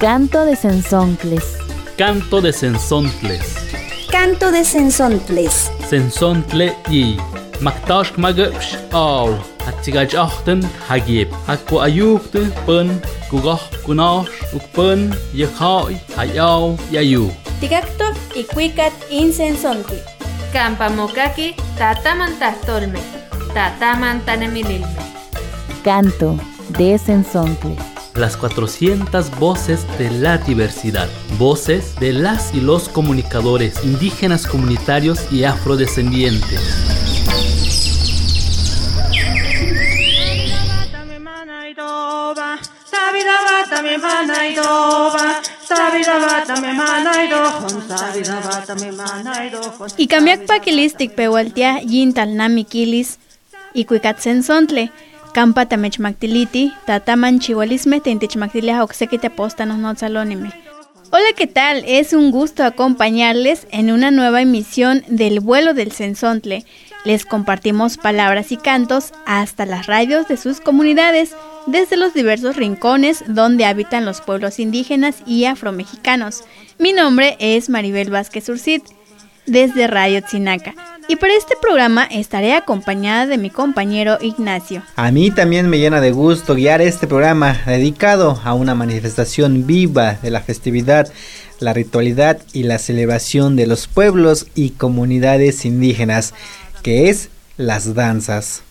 Canto de Sensontles. Canto de Sensontles. Canto de Sensontles. Sensontle y Maktash magupsh aw. Hatsigaj achten hagib. Hakku ayukte pun kugah kunash ukpun yekhai hayaw yayu. Tigacto y cuicat insensonti. Campamokaki tatamantastolme. Tatamantanemililme. Canto de Sensontles. Las 400 voces de la diversidad. Voces de las y los comunicadores indígenas comunitarios y afrodescendientes. Y kamiak pakilistik pewaltia yintal namikilis y cuicatsen sontle. Campa tamechmactiliti, tataman chihualisme tentechmactilia oxequite postanos notzalónime. Hola, ¿qué tal? Es un gusto acompañarles en una nueva emisión del vuelo del Sensontle. Les compartimos palabras y cantos hasta las radios de sus comunidades, desde los diversos rincones donde habitan los pueblos indígenas y afromexicanos. Mi nombre es Maribel Vázquez Urcid, desde Radio Tzinaca. Y para este programa estaré acompañada de mi compañero Ignacio. A mí también me llena de gusto guiar este programa dedicado a una manifestación viva de la festividad, la ritualidad y la celebración de los pueblos y comunidades indígenas, que es las danzas.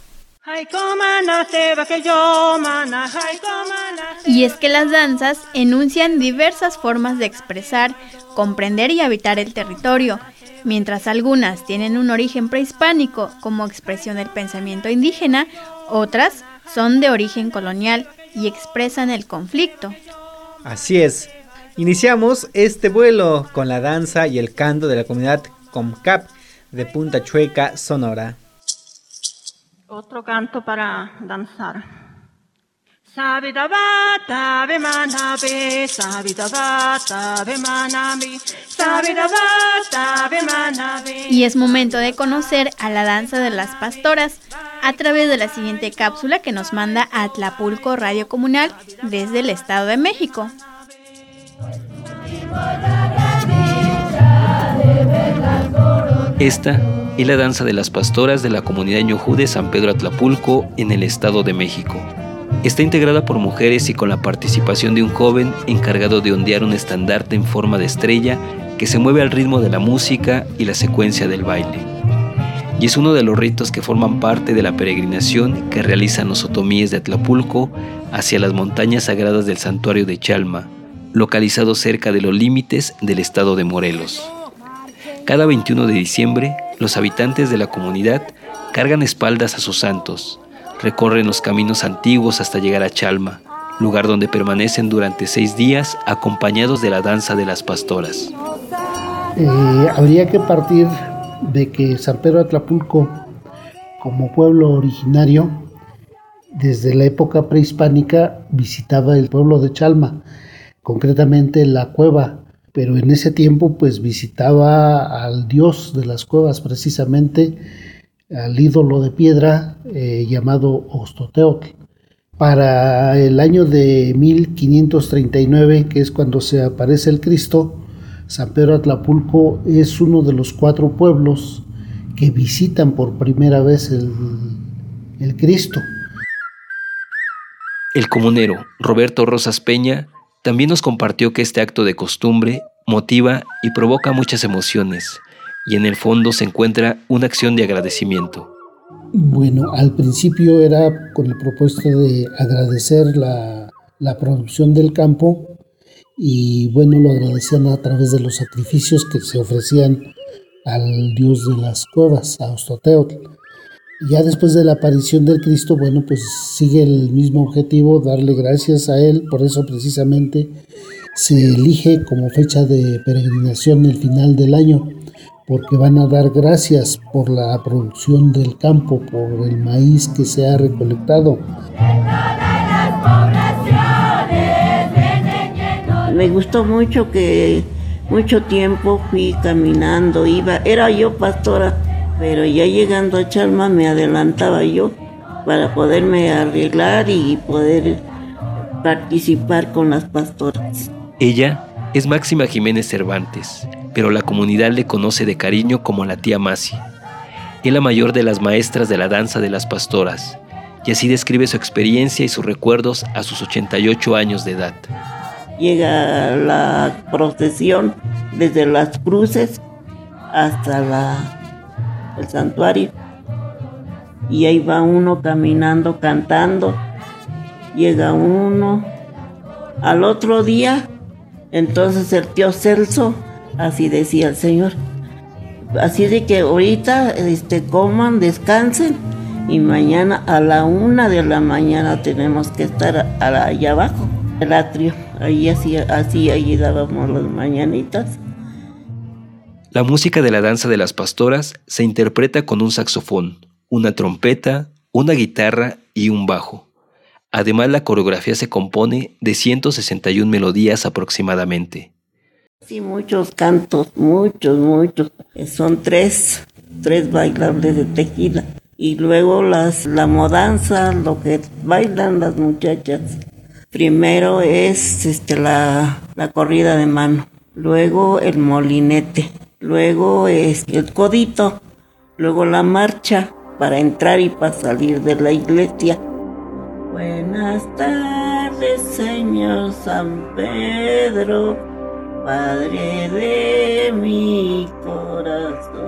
Y es que las danzas enuncian diversas formas de expresar, comprender y habitar el territorio Mientras algunas tienen un origen prehispánico como expresión del pensamiento indígena, otras son de origen colonial y expresan el conflicto. Así es. Iniciamos este vuelo con la danza y el canto de la comunidad Comcap de Punta Chueca, Sonora. Otro canto para danzar. Y es momento de conocer a la danza de las pastoras a través de la siguiente cápsula que nos manda Atlapulco Radio Comunal desde el Estado de México. Esta es la danza de las pastoras de la comunidad Ñujú de San Pedro Atlapulco en el Estado de México. Está integrada por mujeres y con la participación de un joven encargado de ondear un estandarte en forma de estrella que se mueve al ritmo de la música y la secuencia del baile. Y es uno de los ritos que forman parte de la peregrinación que realizan los otomíes de Atlapulco hacia las montañas sagradas del santuario de Chalma, localizado cerca de los límites del estado de Morelos. Cada 21 de diciembre, los habitantes de la comunidad cargan espaldas a sus santos, recorren los caminos antiguos hasta llegar a Chalma, lugar donde permanecen durante seis días acompañados de la danza de las pastoras. Eh, habría que partir de que San Pedro Atlapulco, como pueblo originario, desde la época prehispánica visitaba el pueblo de Chalma, concretamente la cueva, pero en ese tiempo pues visitaba al dios de las cuevas precisamente, al ídolo de piedra eh, llamado Ostoteotl. Para el año de 1539, que es cuando se aparece el Cristo, San Pedro Atlapulco es uno de los cuatro pueblos que visitan por primera vez el, el Cristo. El comunero Roberto Rosas Peña también nos compartió que este acto de costumbre motiva y provoca muchas emociones, y en el fondo se encuentra una acción de agradecimiento. Bueno, al principio era con el propósito de agradecer la, la producción del campo y bueno, lo agradecían a través de los sacrificios que se ofrecían al dios de las cuevas, a Ostoteotl. Ya después de la aparición del Cristo, bueno, pues sigue el mismo objetivo, darle gracias a Él, por eso precisamente se elige como fecha de peregrinación el final del año porque van a dar gracias por la producción del campo, por el maíz que se ha recolectado. Me gustó mucho que mucho tiempo fui caminando, iba, era yo pastora, pero ya llegando a Chalma me adelantaba yo para poderme arreglar y poder participar con las pastoras. Ella es Máxima Jiménez Cervantes, pero la comunidad le conoce de cariño como la tía Masi. Es la mayor de las maestras de la danza de las pastoras, y así describe su experiencia y sus recuerdos a sus 88 años de edad. Llega la procesión desde las cruces hasta el santuario y ahí va uno caminando, cantando. Llega uno. Al otro día, entonces el tío Celso, así decía el Señor, así de que ahorita este, coman, descansen y mañana a la una de la mañana tenemos que estar allá abajo, el atrio. Ahí así, así ahí dábamos las mañanitas. La música de la danza de las pastoras se interpreta con un saxofón, una trompeta, una guitarra y un bajo. Además, la coreografía se compone de 161 melodías aproximadamente. Sí, muchos cantos, muchos, muchos. Son tres, tres bailables de tequila. Y luego las, la modanza, lo que bailan las muchachas. Primero es este, la, la corrida de mano, luego el molinete, luego es el codito, luego la marcha, para entrar y para salir de la iglesia. Buenas tardes, Señor San Pedro, Padre de mi corazón.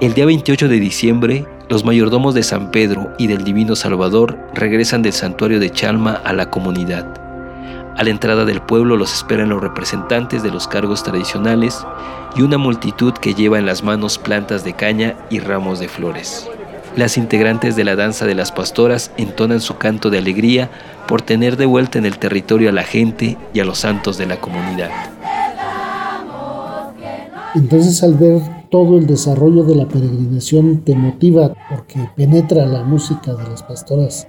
El día 28 de diciembre, los mayordomos de San Pedro y del Divino Salvador regresan del santuario de Chalma a la comunidad. A la entrada del pueblo los esperan los representantes de los cargos tradicionales y una multitud que lleva en las manos plantas de caña y ramos de flores. Las integrantes de la danza de las pastoras entonan su canto de alegría por tener de vuelta en el territorio a la gente y a los santos de la comunidad. Entonces al ver todo el desarrollo de la peregrinación te motiva porque penetra la música de las pastoras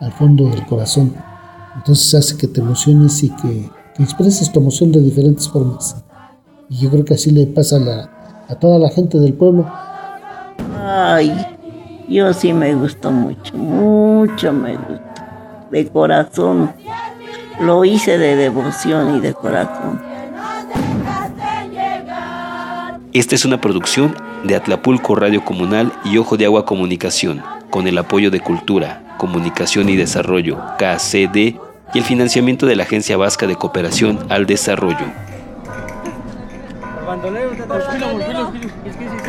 al fondo del corazón. Entonces hace que te emociones y que, expreses tu emoción de diferentes formas. Y yo creo que así le pasa a, la, a toda la gente del pueblo. Ay, yo sí me gustó mucho, mucho me gustó. De corazón. Lo hice de devoción y de corazón. Esta es una producción de Atlapulco Radio Comunal y Ojo de Agua Comunicación, con el apoyo de Cultura, Comunicación y Desarrollo, KCD, y el financiamiento de la Agencia Vasca de Cooperación al Desarrollo.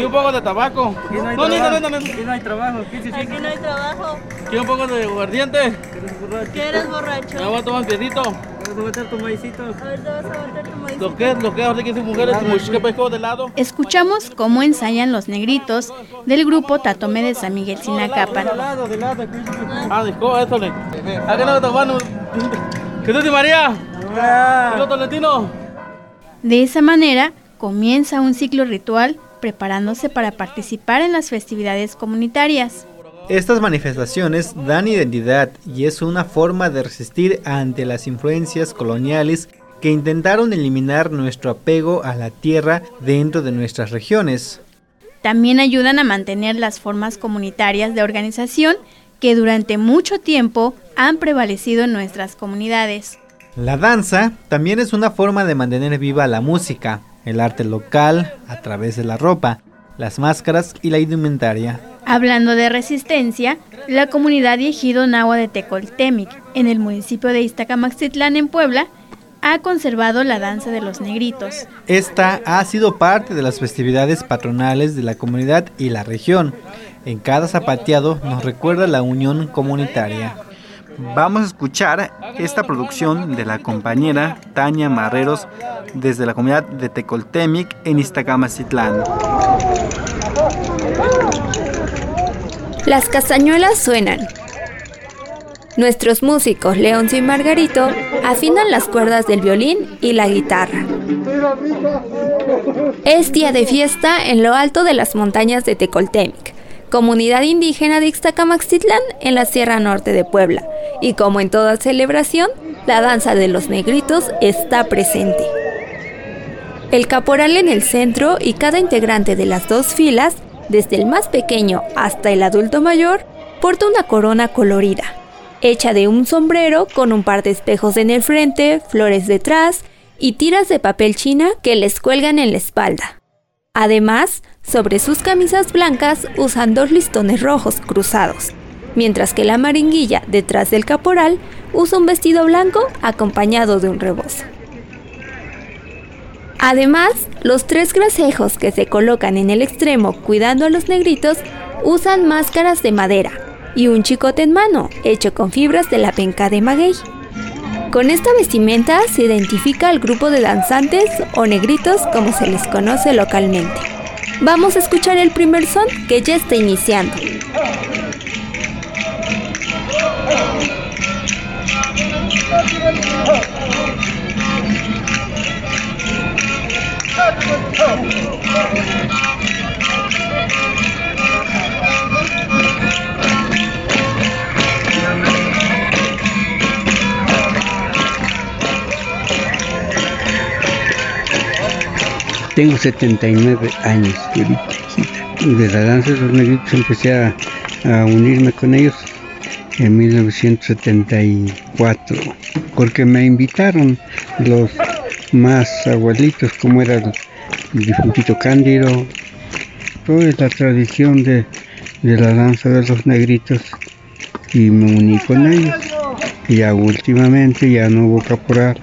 Un poco de tabaco. no no, no, no, Aquí no hay trabajo. Aquí no hay trabajo. ¿Quiere un poco de aguardiente? ¿Qué eres borracho? Me voy a tomar un piedito. Vas a tu maicito. Ahorita vas a meter tu maicito. Lo que, lo que ahora que mujeres, de lado. Escuchamos cómo ensayan los negritos del grupo Tatome de San Miguel Sinacapan. Ah, disco, eso le. Acá no tomando. ¿Qué tú, María? ¿Qué otro Tolentino? De esa manera comienza un ciclo ritual preparándose para participar en las festividades comunitarias. Estas manifestaciones dan identidad y es una forma de resistir ante las influencias coloniales que intentaron eliminar nuestro apego a la tierra dentro de nuestras regiones. También ayudan a mantener las formas comunitarias de organización que durante mucho tiempo han prevalecido en nuestras comunidades. La danza también es una forma de mantener viva la música, el arte local a través de la ropa, las máscaras y la indumentaria. Hablando de resistencia, la comunidad y ejido Nahua de Tecoltemic, en el municipio de Iztacamaxitlán, en Puebla, ha conservado la danza de los negritos. Esta ha sido parte de las festividades patronales de la comunidad y la región. En cada zapateado nos recuerda la unión comunitaria. Vamos a escuchar esta producción de la compañera Tania Marreros desde la comunidad de Tecoltemic en Iztacamacitlán. Las castañuelas suenan. Nuestros músicos Leoncio y Margarito afinan las cuerdas del violín y la guitarra. Es día de fiesta en lo alto de las montañas de Tecoltemic, comunidad indígena de Ixtacamaxitlán en la Sierra Norte de Puebla, y como en toda celebración, la danza de los negritos está presente. El caporal en el centro y cada integrante de las dos filas, desde el más pequeño hasta el adulto mayor, porta una corona colorida. hecha de un sombrero con un par de espejos en el frente, flores detrás y tiras de papel china que les cuelgan en la espalda. Además, sobre sus camisas blancas usan dos listones rojos cruzados, mientras que la maringuilla detrás del caporal usa un vestido blanco acompañado de un rebozo. Además, los tres grasejos que se colocan en el extremo cuidando a los negritos usan máscaras de madera y un chicote en mano hecho con fibras de la penca de maguey. Con esta vestimenta se identifica al grupo de danzantes o negritos como se les conoce localmente. Vamos a escuchar el primer son que ya está iniciando. Tengo 79 años De la danza de los negritos empecé a, a unirme con ellos en 1974, porque me invitaron los más abuelitos, como era el, difuntito Cándido, toda la tradición de, de, la danza de los negritos, y me uní con ellos. Y ya últimamente ya no hubo caporal,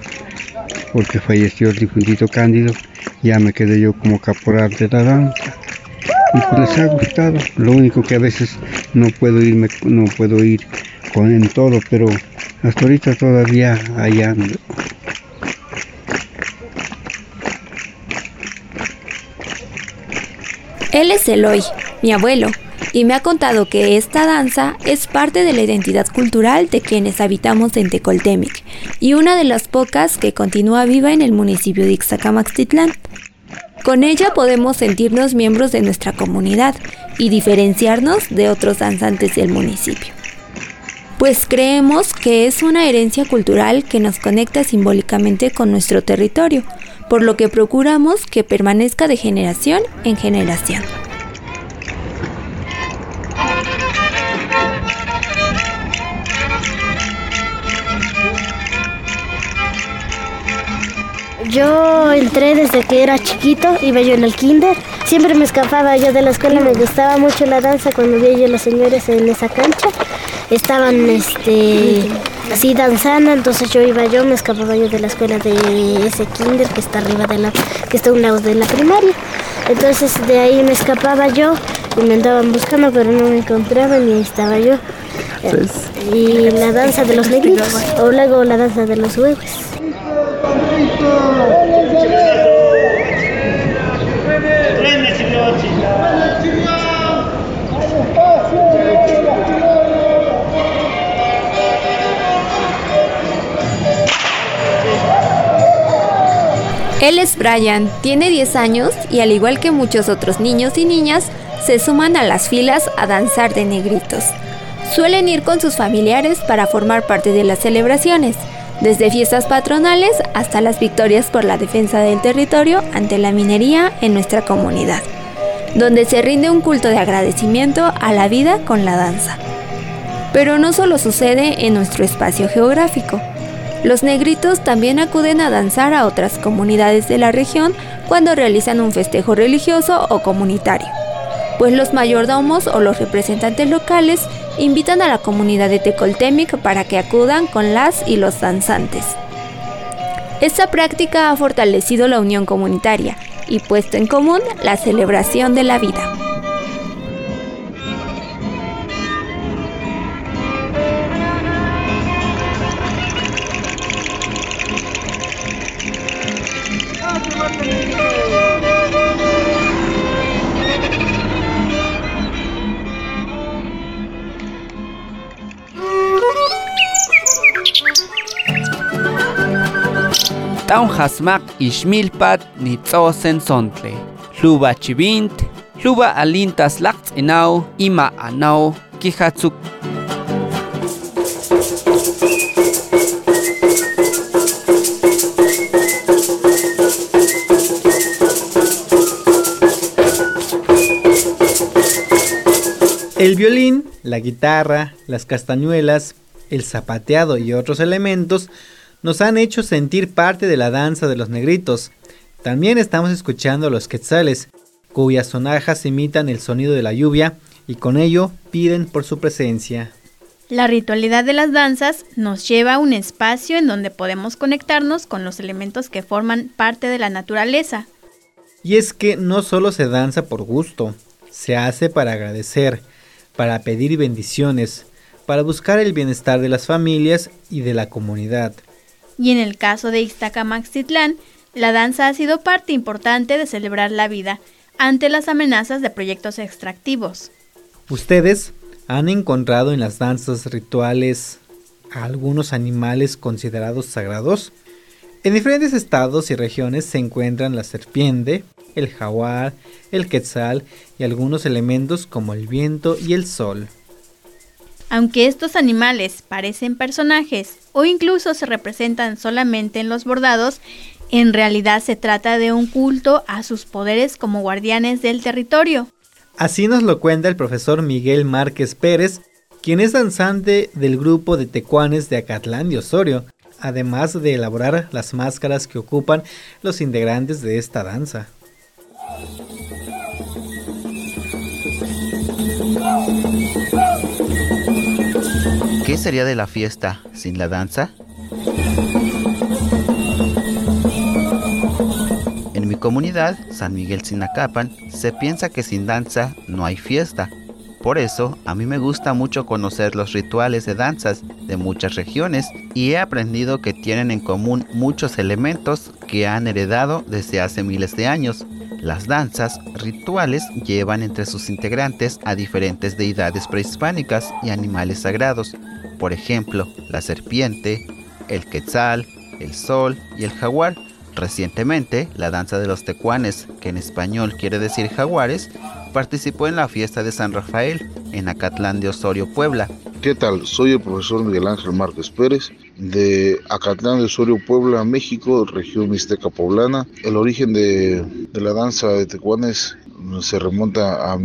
porque falleció el difuntito Cándido ya me quedé yo como caporal de la danza. Y pues les ha gustado. Lo único que a veces no puedo irme no puedo ir con en todo pero hasta ahorita todavía allá ando. Él es Eloy, mi abuelo, y me ha contado que esta danza es parte de la identidad cultural de quienes habitamos en Tecoltemic y una de las pocas que continúa viva en el municipio de Ixtacamaxtitlán. Con ella podemos sentirnos miembros de nuestra comunidad y diferenciarnos de otros danzantes del municipio. Pues creemos que es una herencia cultural que nos conecta simbólicamente con nuestro territorio, por lo que procuramos que permanezca de generación en generación. Yo entré desde que era chiquito, iba yo en el kinder. Siempre me escapaba yo de la escuela, me gustaba mucho la danza cuando vi yo a los señores en esa cancha. Estaban este, así danzando, entonces yo iba yo, me escapaba yo de la escuela de ese kinder que está arriba de la, que está a un lado de la primaria. Entonces de ahí me escapaba yo y me andaban buscando, pero no me encontraban y ahí estaba yo. Y la danza de los negritos, o luego la danza de los huevos. Él es Brian, tiene 10 años y al igual que muchos otros niños y niñas, se suman a las filas a danzar de negritos. Suelen ir con sus familiares para formar parte de las celebraciones, desde fiestas patronales hasta las victorias por la defensa del territorio ante la minería en nuestra comunidad, donde se rinde un culto de agradecimiento a la vida con la danza. Pero no solo sucede en nuestro espacio geográfico. Los negritos también acuden a danzar a otras comunidades de la región cuando realizan un festejo religioso o comunitario, pues los mayordomos o los representantes locales invitan a la comunidad de Tecoltemic para que acudan con las y los danzantes. Esta práctica ha fortalecido la unión comunitaria y puesto en común la celebración de la vida. Taun hasmak ishmilpat nitzosen sontle. Luba chivint, luba alintas laqts inau, ima anau, kihatsuk. El violín, la guitarra, las castañuelas, el zapateado y otros elementos nos han hecho sentir parte de la danza de los negritos. También estamos escuchando los quetzales, cuyas sonajas imitan el sonido de la lluvia y con ello piden por su presencia. La ritualidad de las danzas nos lleva a un espacio en donde podemos conectarnos con los elementos que forman parte de la naturaleza. Y es que no solo se danza por gusto, se hace para agradecer, para pedir bendiciones, para buscar el bienestar de las familias y de la comunidad. Y en el caso de Iztacamaxitlán, la danza ha sido parte importante de celebrar la vida ante las amenazas de proyectos extractivos. ¿Ustedes han encontrado en las danzas rituales a algunos animales considerados sagrados? En diferentes estados y regiones se encuentran la serpiente, el jaguar, el quetzal y algunos elementos como el viento y el sol. Aunque estos animales parecen personajes o incluso se representan solamente en los bordados, en realidad se trata de un culto a sus poderes como guardianes del territorio. Así nos lo cuenta el profesor Miguel Márquez Pérez, quien es danzante del grupo de tecuanes de Acatlán de Osorio, además de elaborar las máscaras que ocupan los integrantes de esta danza. ¿Qué sería de la fiesta sin la danza? En mi comunidad, San Miguel Sinacapan, se piensa que sin danza no hay fiesta. Por eso, a mí me gusta mucho conocer los rituales de danzas de muchas regiones y he aprendido que tienen en común muchos elementos que han heredado desde hace miles de años. Las danzas rituales llevan entre sus integrantes a diferentes deidades prehispánicas y animales sagrados, por ejemplo, la serpiente, el quetzal, el sol y el jaguar. Recientemente, la danza de los tecuanes, que en español quiere decir jaguares, participó en la fiesta de San Rafael en Acatlán de Osorio, Puebla. ¿Qué tal? Soy el profesor Miguel Ángel Márquez Pérez de Acatlán de Osorio, Puebla, México, región mixteca poblana. El origen de, de la danza de tecuanes se remonta a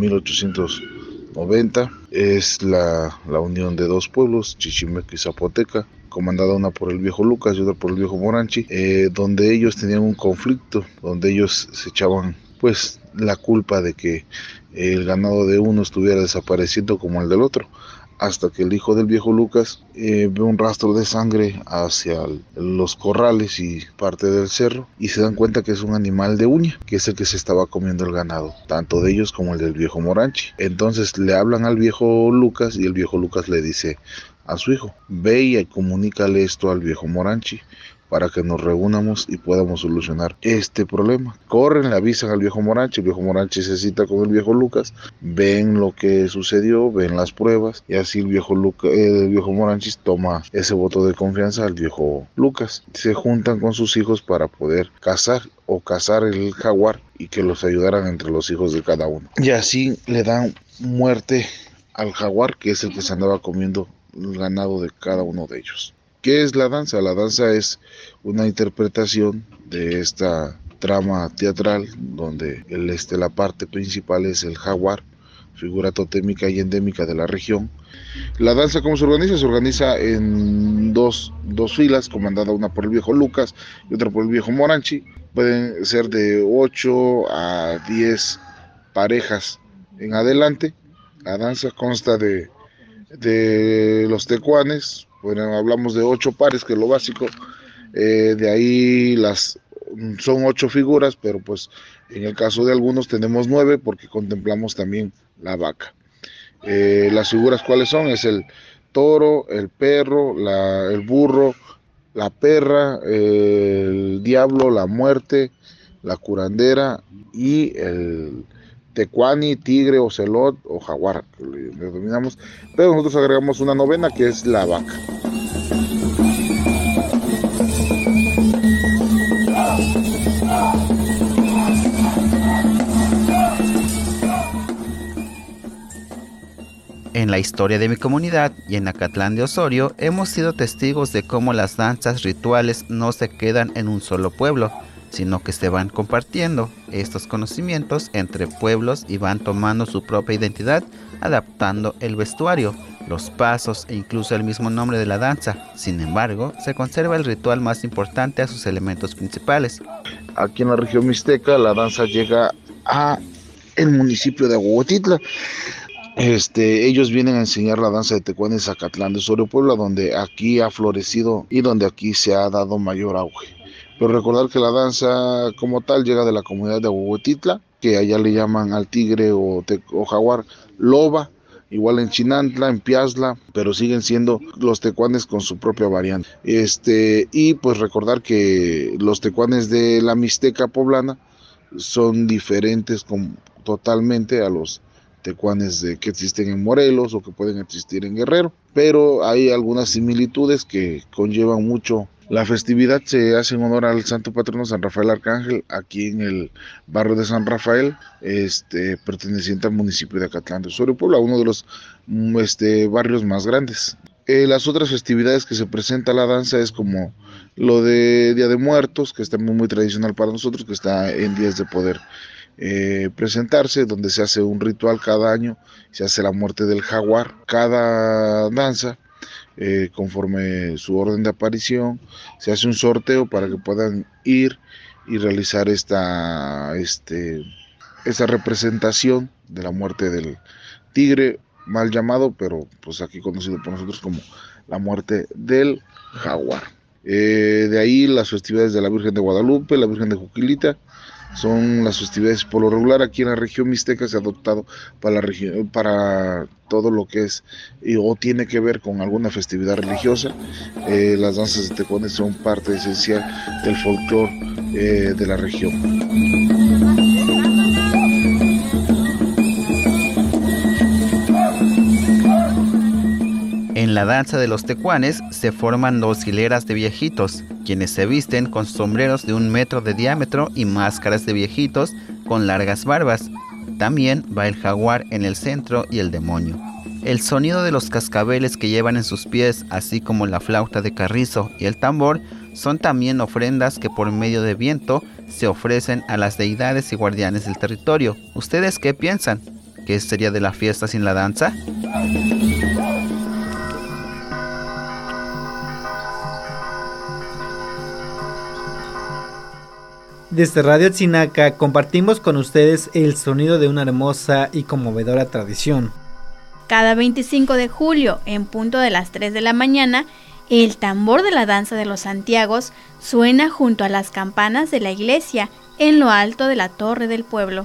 1890. Es la, la unión de dos pueblos, Chichimeca y Zapoteca, comandada una por el viejo Lucas y otra por el viejo Moranchi, eh, donde ellos tenían un conflicto, donde ellos se echaban pues la culpa de que el ganado de uno estuviera desapareciendo como el del otro hasta que el hijo del viejo Lucas eh, ve un rastro de sangre hacia los corrales y parte del cerro y se dan cuenta que es un animal de uña, que es el que se estaba comiendo el ganado, tanto de ellos como el del viejo Moranchi. Entonces le hablan al viejo Lucas y el viejo Lucas le dice a su hijo, ve y comunícale esto al viejo Moranchi para que nos reunamos y podamos solucionar este problema. Corren, le avisan al viejo Moranchi, el viejo Moranchi se cita con el viejo Lucas, ven lo que sucedió, ven las pruebas y así el viejo, Luca, el viejo Moranchi toma ese voto de confianza al viejo Lucas. Se juntan con sus hijos para poder cazar o cazar el jaguar y que los ayudaran entre los hijos de cada uno. Y así le dan muerte al jaguar que es el que se andaba comiendo el ganado de cada uno de ellos. ¿Qué es la danza? La danza es una interpretación de esta trama teatral donde el, este, la parte principal es el jaguar, figura totémica y endémica de la región. La danza, ¿cómo se organiza? Se organiza en dos, dos filas, comandada una por el viejo Lucas y otra por el viejo Moranchi. Pueden ser de 8 a 10 parejas en adelante. La danza consta de, de los tecuanes, bueno, hablamos de ocho pares, que es lo básico. Eh, de ahí las son ocho figuras, pero pues en el caso de algunos tenemos nueve porque contemplamos también la vaca. Eh, las figuras cuáles son? Es el toro, el perro, la, el burro, la perra, el diablo, la muerte, la curandera y el tecuani, tigre, ocelot o jaguar, que pero nosotros agregamos una novena que es la vaca. En la historia de mi comunidad y en Acatlán de Osorio hemos sido testigos de cómo las danzas rituales no se quedan en un solo pueblo, sino que se van compartiendo estos conocimientos entre pueblos y van tomando su propia identidad, adaptando el vestuario, los pasos e incluso el mismo nombre de la danza. Sin embargo, se conserva el ritual más importante a sus elementos principales. Aquí en la región mixteca la danza llega a el municipio de Aguatitla. Este, ellos vienen a enseñar la danza de Tecuán en Zacatlán de Sorio Puebla, donde aquí ha florecido y donde aquí se ha dado mayor auge. Pero recordar que la danza como tal llega de la comunidad de Aguatitla, que allá le llaman al tigre o, o jaguar loba, igual en Chinantla, en Piazla, pero siguen siendo los tecuanes con su propia variante. Este, y pues recordar que los tecuanes de la Mixteca poblana son diferentes con, totalmente a los tecuanes de, que existen en Morelos o que pueden existir en Guerrero, pero hay algunas similitudes que conllevan mucho la festividad se hace en honor al santo patrono San Rafael Arcángel aquí en el barrio de San Rafael, este, perteneciente al municipio de Acatlán de Osorio Puebla, uno de los mm, este, barrios más grandes. Eh, las otras festividades que se presenta la danza es como lo de Día de Muertos, que está muy, muy tradicional para nosotros, que está en días de poder eh, presentarse, donde se hace un ritual cada año, se hace la muerte del jaguar. Cada danza eh, conforme su orden de aparición, se hace un sorteo para que puedan ir y realizar esta, este, esta representación de la muerte del tigre, mal llamado, pero pues aquí conocido por nosotros como la muerte del jaguar. Eh, de ahí las festividades de la Virgen de Guadalupe, la Virgen de Juquilita, son las festividades. Por lo regular aquí en la región mixteca se ha adoptado para la para todo lo que es o tiene que ver con alguna festividad religiosa. Eh, las danzas de tecones son parte esencial del folclore eh, de la región. En la danza de los tecuanes se forman dos hileras de viejitos, quienes se visten con sombreros de un metro de diámetro y máscaras de viejitos con largas barbas. También va el jaguar en el centro y el demonio. El sonido de los cascabeles que llevan en sus pies, así como la flauta de carrizo y el tambor, son también ofrendas que por medio de viento se ofrecen a las deidades y guardianes del territorio. ¿Ustedes qué piensan? ¿Qué sería de la fiesta sin la danza? Desde Radio Tzinaca compartimos con ustedes el sonido de una hermosa y conmovedora tradición. Cada 25 de julio, en punto de las 3 de la mañana, el tambor de la danza de los Santiagos suena junto a las campanas de la iglesia en lo alto de la torre del pueblo.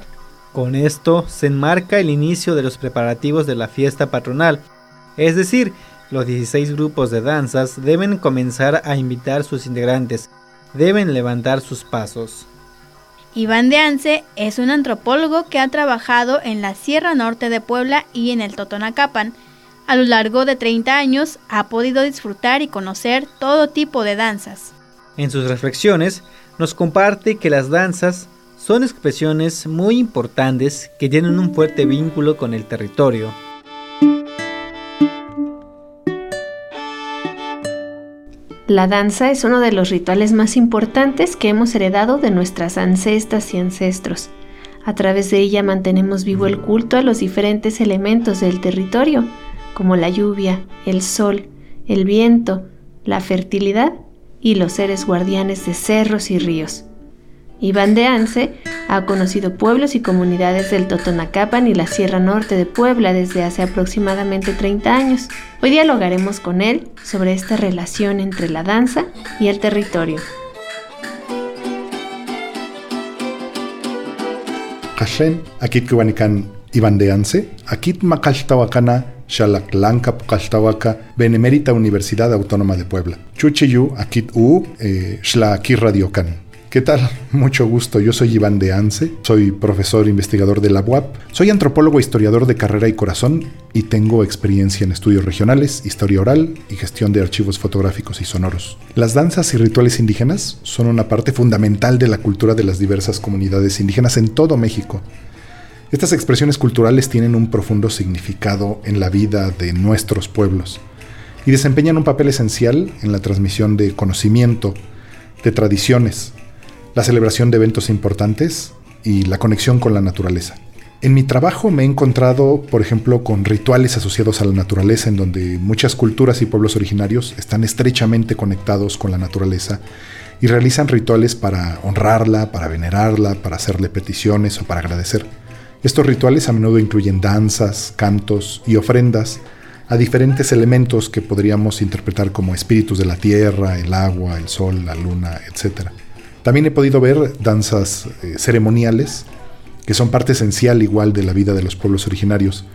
Con esto se enmarca el inicio de los preparativos de la fiesta patronal, es decir, los 16 grupos de danzas deben comenzar a invitar sus integrantes, deben levantar sus pasos. Iván de Anse es un antropólogo que ha trabajado en la Sierra Norte de Puebla y en el Totonacapan. A lo largo de 30 años ha podido disfrutar y conocer todo tipo de danzas. En sus reflexiones nos comparte que las danzas son expresiones muy importantes que tienen un fuerte vínculo con el territorio, La danza es uno de los rituales más importantes que hemos heredado de nuestras ancestras y ancestros. A través de ella mantenemos vivo el culto a los diferentes elementos del territorio, como la lluvia, el sol, el viento, la fertilidad y los seres guardianes de cerros y ríos. Iván de Anse ha conocido pueblos y comunidades del Totonacapan y la Sierra Norte de Puebla desde hace aproximadamente 30 años. Hoy dialogaremos con él sobre esta relación entre la danza y el territorio. Kashen, akit kwanikan Iván de Anse, akit makaltawakana Xalaklanca Pucaltawaka, Benemérita Universidad Autónoma de Puebla. Chuchiyu, akit u, eh, Xla aquí radiocan. ¿Qué tal? Mucho gusto. Yo soy Iván de Anse, soy profesor investigador de la UAP, soy antropólogo e historiador de carrera y corazón y tengo experiencia en estudios regionales, historia oral y gestión de archivos fotográficos y sonoros. Las danzas y rituales indígenas son una parte fundamental de la cultura de las diversas comunidades indígenas en todo México. Estas expresiones culturales tienen un profundo significado en la vida de nuestros pueblos y desempeñan un papel esencial en la transmisión de conocimiento, de tradiciones, la celebración de eventos importantes y la conexión con la naturaleza. En mi trabajo me he encontrado, por ejemplo, con rituales asociados a la naturaleza en donde muchas culturas y pueblos originarios están estrechamente conectados con la naturaleza y realizan rituales para honrarla, para venerarla, para hacerle peticiones o para agradecer. Estos rituales a menudo incluyen danzas, cantos y ofrendas a diferentes elementos que podríamos interpretar como espíritus de la tierra, el agua, el sol, la luna, etc. También he podido ver danzas eh, ceremoniales que son parte esencial igual de la vida de los pueblos originarios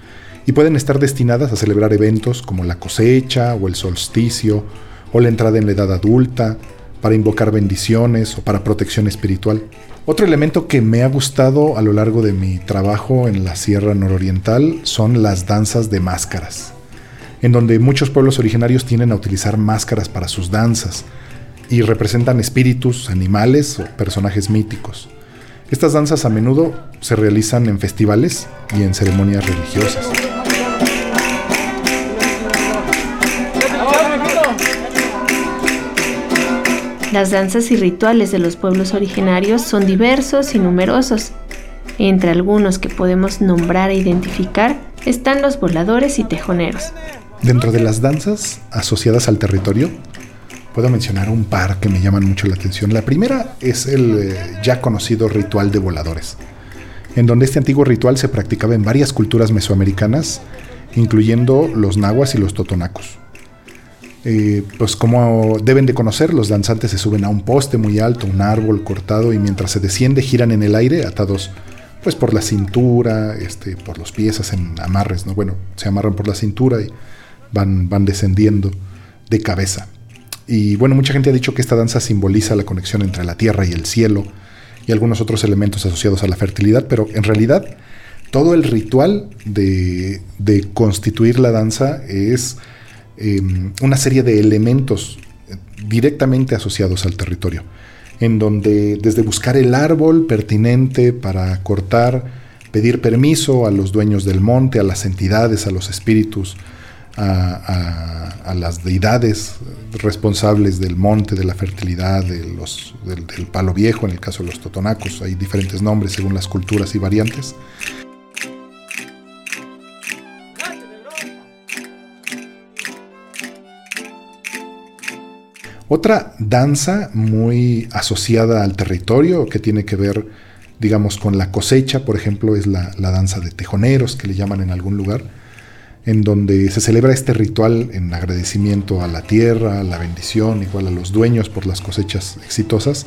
y pueden estar destinadas a celebrar eventos como la cosecha o el solsticio o la entrada en la edad adulta, para invocar bendiciones o para protección espiritual. Otro elemento que me ha gustado a lo largo de mi trabajo en la Sierra Nororiental son las danzas de máscaras en donde muchos pueblos originarios tienden a utilizar máscaras para sus danzas y representan espíritus, animales o personajes míticos. Estas danzas a menudo se realizan en festivales y en ceremonias religiosas. Las danzas y rituales de los pueblos originarios son diversos y numerosos. Entre algunos que podemos nombrar e identificar están los voladores y tejoneros. Dentro de las danzas asociadas al territorio, puedo mencionar un par que me llaman mucho la atención. La primera es el eh, ya conocido ritual de voladores, en donde este antiguo ritual se practicaba en varias culturas mesoamericanas, incluyendo los nahuas y los totonacos. Eh, pues como deben de conocer, los danzantes se suben a un poste muy alto, un árbol cortado, y mientras se desciende giran en el aire atados pues por la cintura, este, por los pies hacen amarres, ¿no? Bueno, se amarran por la cintura y van, van descendiendo de cabeza. Y bueno, mucha gente ha dicho que esta danza simboliza la conexión entre la tierra y el cielo y algunos otros elementos asociados a la fertilidad, pero en realidad todo el ritual de, constituir la danza es em, una serie de elementos directamente asociados al territorio, en donde desde buscar el árbol pertinente para cortar, pedir permiso a los dueños del monte, a las entidades, a los espíritus, a, las deidades responsables del monte, de la fertilidad, de los, del, palo viejo, en el caso de los totonacos, hay diferentes nombres según las culturas y variantes. Otra danza muy asociada al territorio que tiene que ver, digamos, con la cosecha, por ejemplo, es la, la danza de tejoneros, que le llaman en algún lugar en donde se celebra este ritual en agradecimiento a la tierra, a la bendición, igual a los dueños por las cosechas exitosas.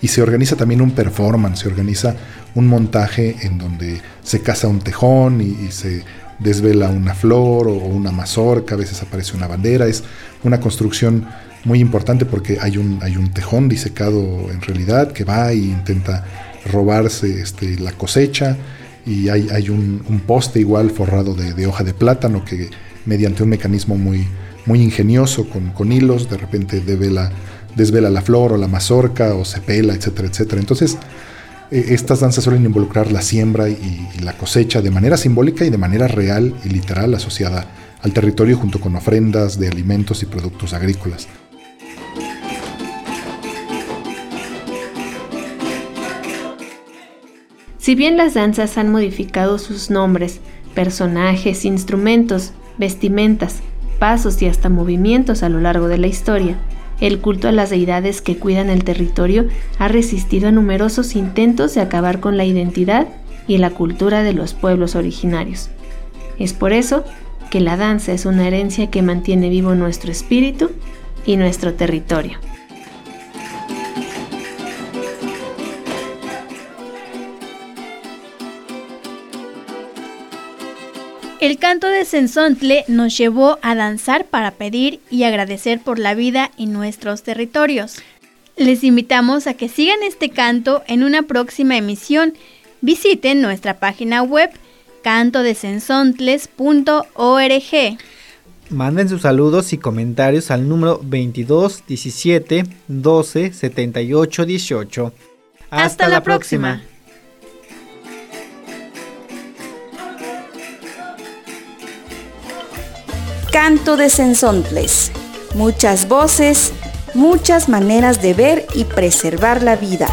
Y se organiza también un performance, se organiza un montaje en donde se caza un tejón y, se desvela una flor o una mazorca, a veces aparece una bandera. Es una construcción muy importante porque hay un, hay un tejón disecado en realidad que va e intenta robarse este, la cosecha y hay, un, poste igual forrado de, hoja de plátano que mediante un mecanismo muy, muy ingenioso con, hilos de repente desvela, desvela la flor o la mazorca o se pela, etcétera, etcétera. Entonces, eh, estas danzas suelen involucrar la siembra y, la cosecha de manera simbólica y de manera real y literal asociada al territorio junto con ofrendas de alimentos y productos agrícolas. Si bien las danzas han modificado sus nombres, personajes, instrumentos, vestimentas, pasos y hasta movimientos a lo largo de la historia, el culto a las deidades que cuidan el territorio ha resistido a numerosos intentos de acabar con la identidad y la cultura de los pueblos originarios. Es por eso que la danza es una herencia que mantiene vivo nuestro espíritu y nuestro territorio. El canto de Sensontle nos llevó a danzar para pedir y agradecer por la vida en nuestros territorios. Les invitamos a que sigan este canto en una próxima emisión. Visiten nuestra página web cantodesensontles.org. Manden sus saludos y comentarios al número 22 17 12 78 18. Hasta, la, próxima. Canto de Sensontles. Muchas voces, muchas maneras de ver y preservar la vida.